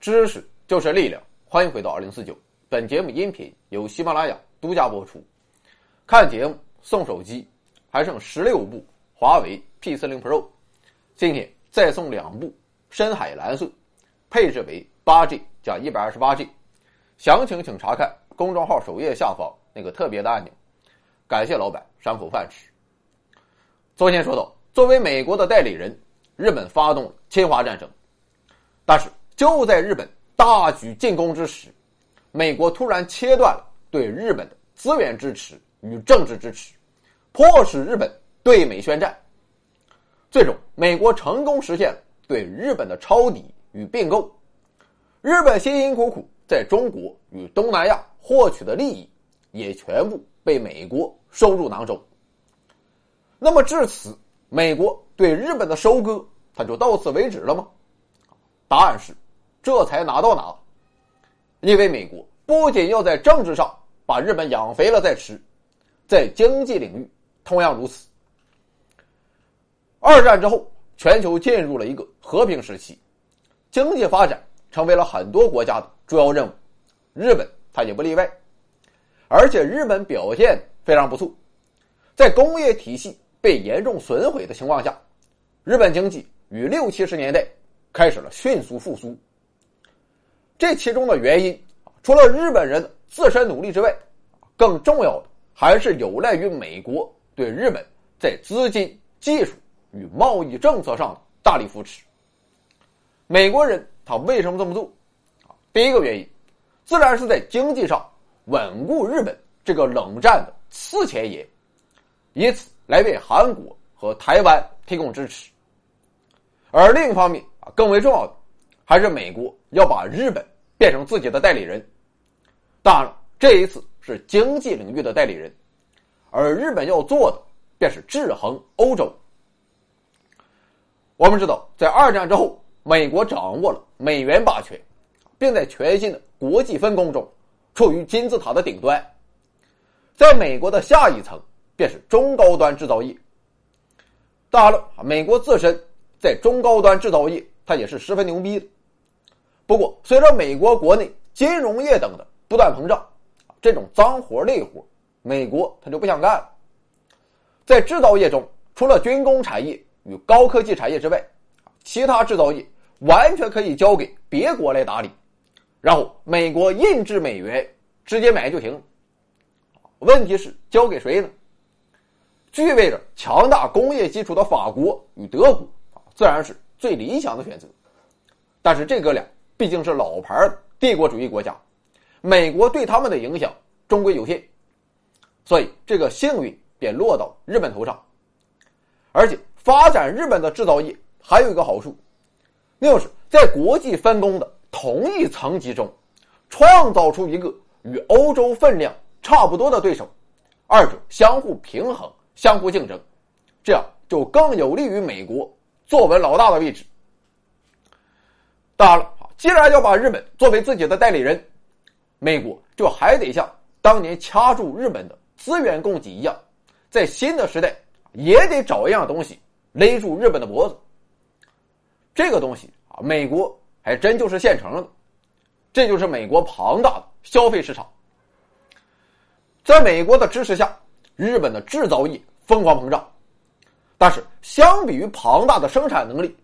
知识就是力量，欢迎回到二零四九。本节目音频由喜马拉雅独家播出。看节目送手机，还剩十六部华为 P 四零 Pro，今天再送两部深海蓝色，配置为八 G 加一百二十八 G。详情请查看公众号首页下方那个特别的按钮。感谢老板赏口饭吃。昨天说到，作为美国的代理人，日本发动侵华战争，但是。就在日本大举进攻之时，美国突然切断了对日本的资源支持与政治支持，迫使日本对美宣战。最终，美国成功实现了对日本的抄底与并购。日本辛辛苦苦在中国与东南亚获取的利益，也全部被美国收入囊中。那么至此，美国对日本的收割，它就到此为止了吗？答案是。这才拿到哪？因为美国不仅要在政治上把日本养肥了再吃，在经济领域同样如此。二战之后，全球进入了一个和平时期，经济发展成为了很多国家的主要任务，日本它也不例外。而且日本表现非常不错，在工业体系被严重损毁的情况下，日本经济于六七十年代开始了迅速复苏。这其中的原因，除了日本人自身努力之外，更重要的还是有赖于美国对日本在资金、技术与贸易政策上的大力扶持。美国人他为什么这么做？第一个原因，自然是在经济上稳固日本这个冷战的次前沿，以此来为韩国和台湾提供支持。而另一方面啊，更为重要的。还是美国要把日本变成自己的代理人，当然了，这一次是经济领域的代理人，而日本要做的便是制衡欧洲。我们知道，在二战之后，美国掌握了美元霸权，并在全新的国际分工中处于金字塔的顶端。在美国的下一层便是中高端制造业。当然了，美国自身在中高端制造业，它也是十分牛逼的。不过，随着美国国内金融业等的不断膨胀，这种脏活累活，美国他就不想干了。在制造业中，除了军工产业与高科技产业之外，其他制造业完全可以交给别国来打理，然后美国印制美元直接买就行。问题是交给谁呢？具备着强大工业基础的法国与德国自然是最理想的选择。但是这哥俩。毕竟是老牌帝国主义国家，美国对他们的影响终归有限，所以这个幸运便落到日本头上。而且发展日本的制造业还有一个好处，那就是在国际分工的同一层级中，创造出一个与欧洲分量差不多的对手，二者相互平衡、相互竞争，这样就更有利于美国坐稳老大的位置。当然了。既然要把日本作为自己的代理人，美国就还得像当年掐住日本的资源供给一样，在新的时代也得找一样东西勒住日本的脖子。这个东西啊，美国还真就是现成的，这就是美国庞大的消费市场。在美国的支持下，日本的制造业疯狂膨胀，但是相比于庞大的生产能力，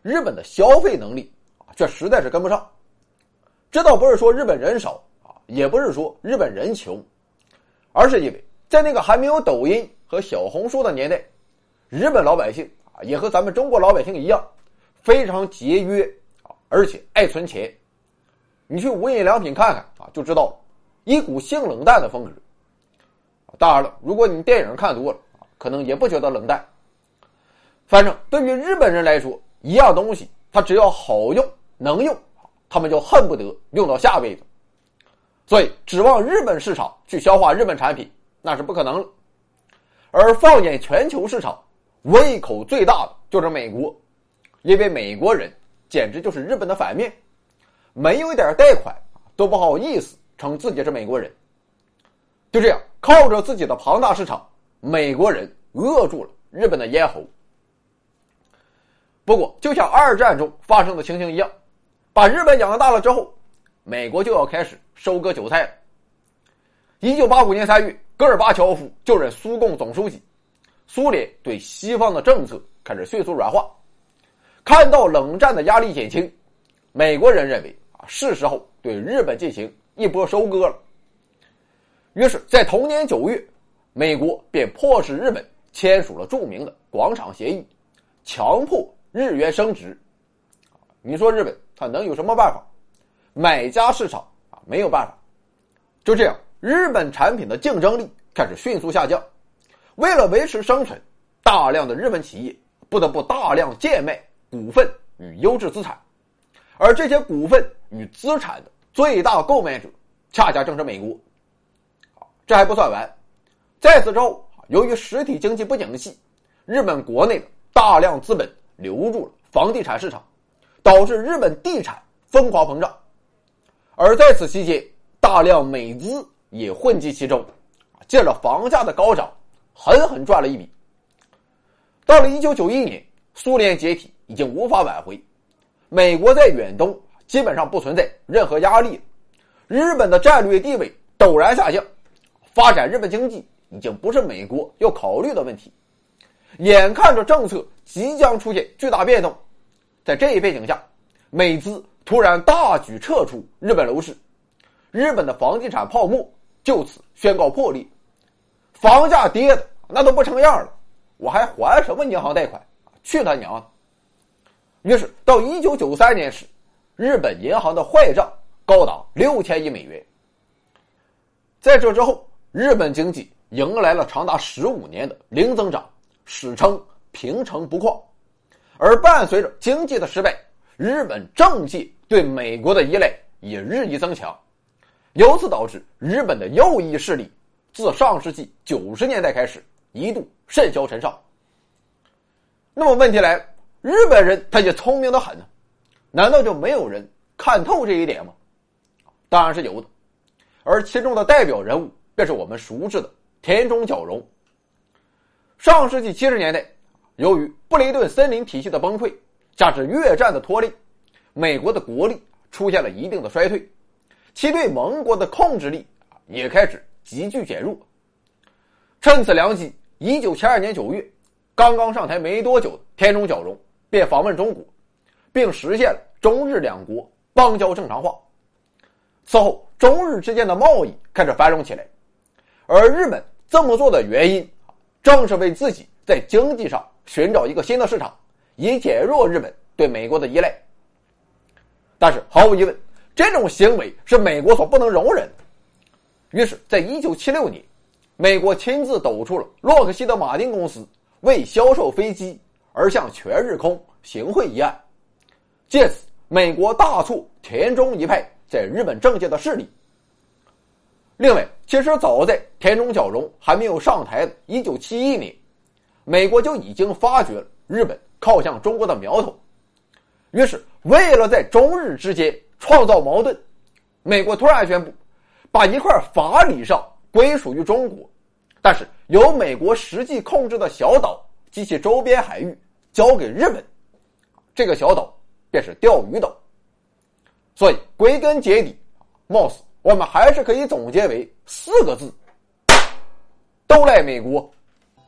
日本的消费能力。却实在是跟不上。这倒不是说日本人少啊，也不是说日本人穷，而是因为在那个还没有抖音和小红书的年代，日本老百姓啊也和咱们中国老百姓一样，非常节约啊，而且爱存钱。你去无印良品看看啊，就知道了，一股性冷淡的风格。当然了，如果你电影看多了啊，可能也不觉得冷淡。反正对于日本人来说，一样东西它只要好用。能用，他们就恨不得用到下辈子。所以，指望日本市场去消化日本产品，那是不可能了。而放眼全球市场，胃口最大的就是美国，因为美国人简直就是日本的反面，没有一点贷款都不好意思称自己是美国人。就这样，靠着自己的庞大市场，美国人扼住了日本的咽喉。不过，就像二战中发生的情形一样。把日本养大了之后，美国就要开始收割韭菜了。一九八五年三月，戈尔巴乔夫就任苏共总书记，苏联对西方的政策开始迅速软化。看到冷战的压力减轻，美国人认为啊，是时候对日本进行一波收割了。于是，在同年九月，美国便迫使日本签署了著名的广场协议，强迫日元升值。你说日本他能有什么办法？买家市场啊没有办法。就这样，日本产品的竞争力开始迅速下降。为了维持生存，大量的日本企业不得不大量贱卖。股份与优质资产，而这些股份与资产的最大购买者，恰恰正是美国。这还不算完，在此之后，由于实体经济不景气，日本国内大量资本流入了房地产市场，导致日本地产疯狂膨胀。而在此期间，大量美资也混迹其中，借着房价的高涨，狠狠赚了一笔。到了一九九一年，苏联解体。已经无法挽回，美国在远东基本上不存在任何压力，日本的战略地位陡然下降，发展日本经济已经不是美国要考虑的问题，眼看着政策即将出现巨大变动，在这一背景下，美资突然大举撤出日本楼市，日本的房地产泡沫就此宣告破裂，房价跌的那都不成样了，我还还什么银行贷款？去他娘的！于是，到一九九三年时，日本银行的坏账高达六千亿美元。在这之后，日本经济迎来了长达十五年的零增长，史称“平成不况”。而伴随着经济的失败，日本政界对美国的依赖也日益增强，由此导致日本的右翼势力自上世纪九十年代开始一度甚嚣尘上。那么问题来了。日本人他也聪明的很呢，难道就没有人看透这一点吗？当然是有的，而其中的代表人物便是我们熟知的田中角荣。上世纪七十年代，由于布雷顿森林体系的崩溃，加之越战的拖累，美国的国力出现了一定的衰退，其对盟国的控制力也开始急剧减弱。趁此良机，一九七二年九月，刚刚上台没多久的田中角荣。便访问中国，并实现了中日两国邦交正常化。此后，中日之间的贸易开始繁荣起来。而日本这么做的原因，正是为自己在经济上寻找一个新的市场，以减弱日本对美国的依赖。但是，毫无疑问，这种行为是美国所不能容忍的。于是，在一九七六年，美国亲自抖出了洛克希德马丁公司为销售飞机。而向全日空行贿一案，借此美国大促田中一派在日本政界的势力。另外，其实早在田中角荣还没有上台的1971年，美国就已经发觉了日本靠向中国的苗头。于是，为了在中日之间创造矛盾，美国突然宣布，把一块法理上归属于中国，但是由美国实际控制的小岛及其周边海域。交给日本，这个小岛便是钓鱼岛。所以归根结底，貌似我们还是可以总结为四个字：都赖美国。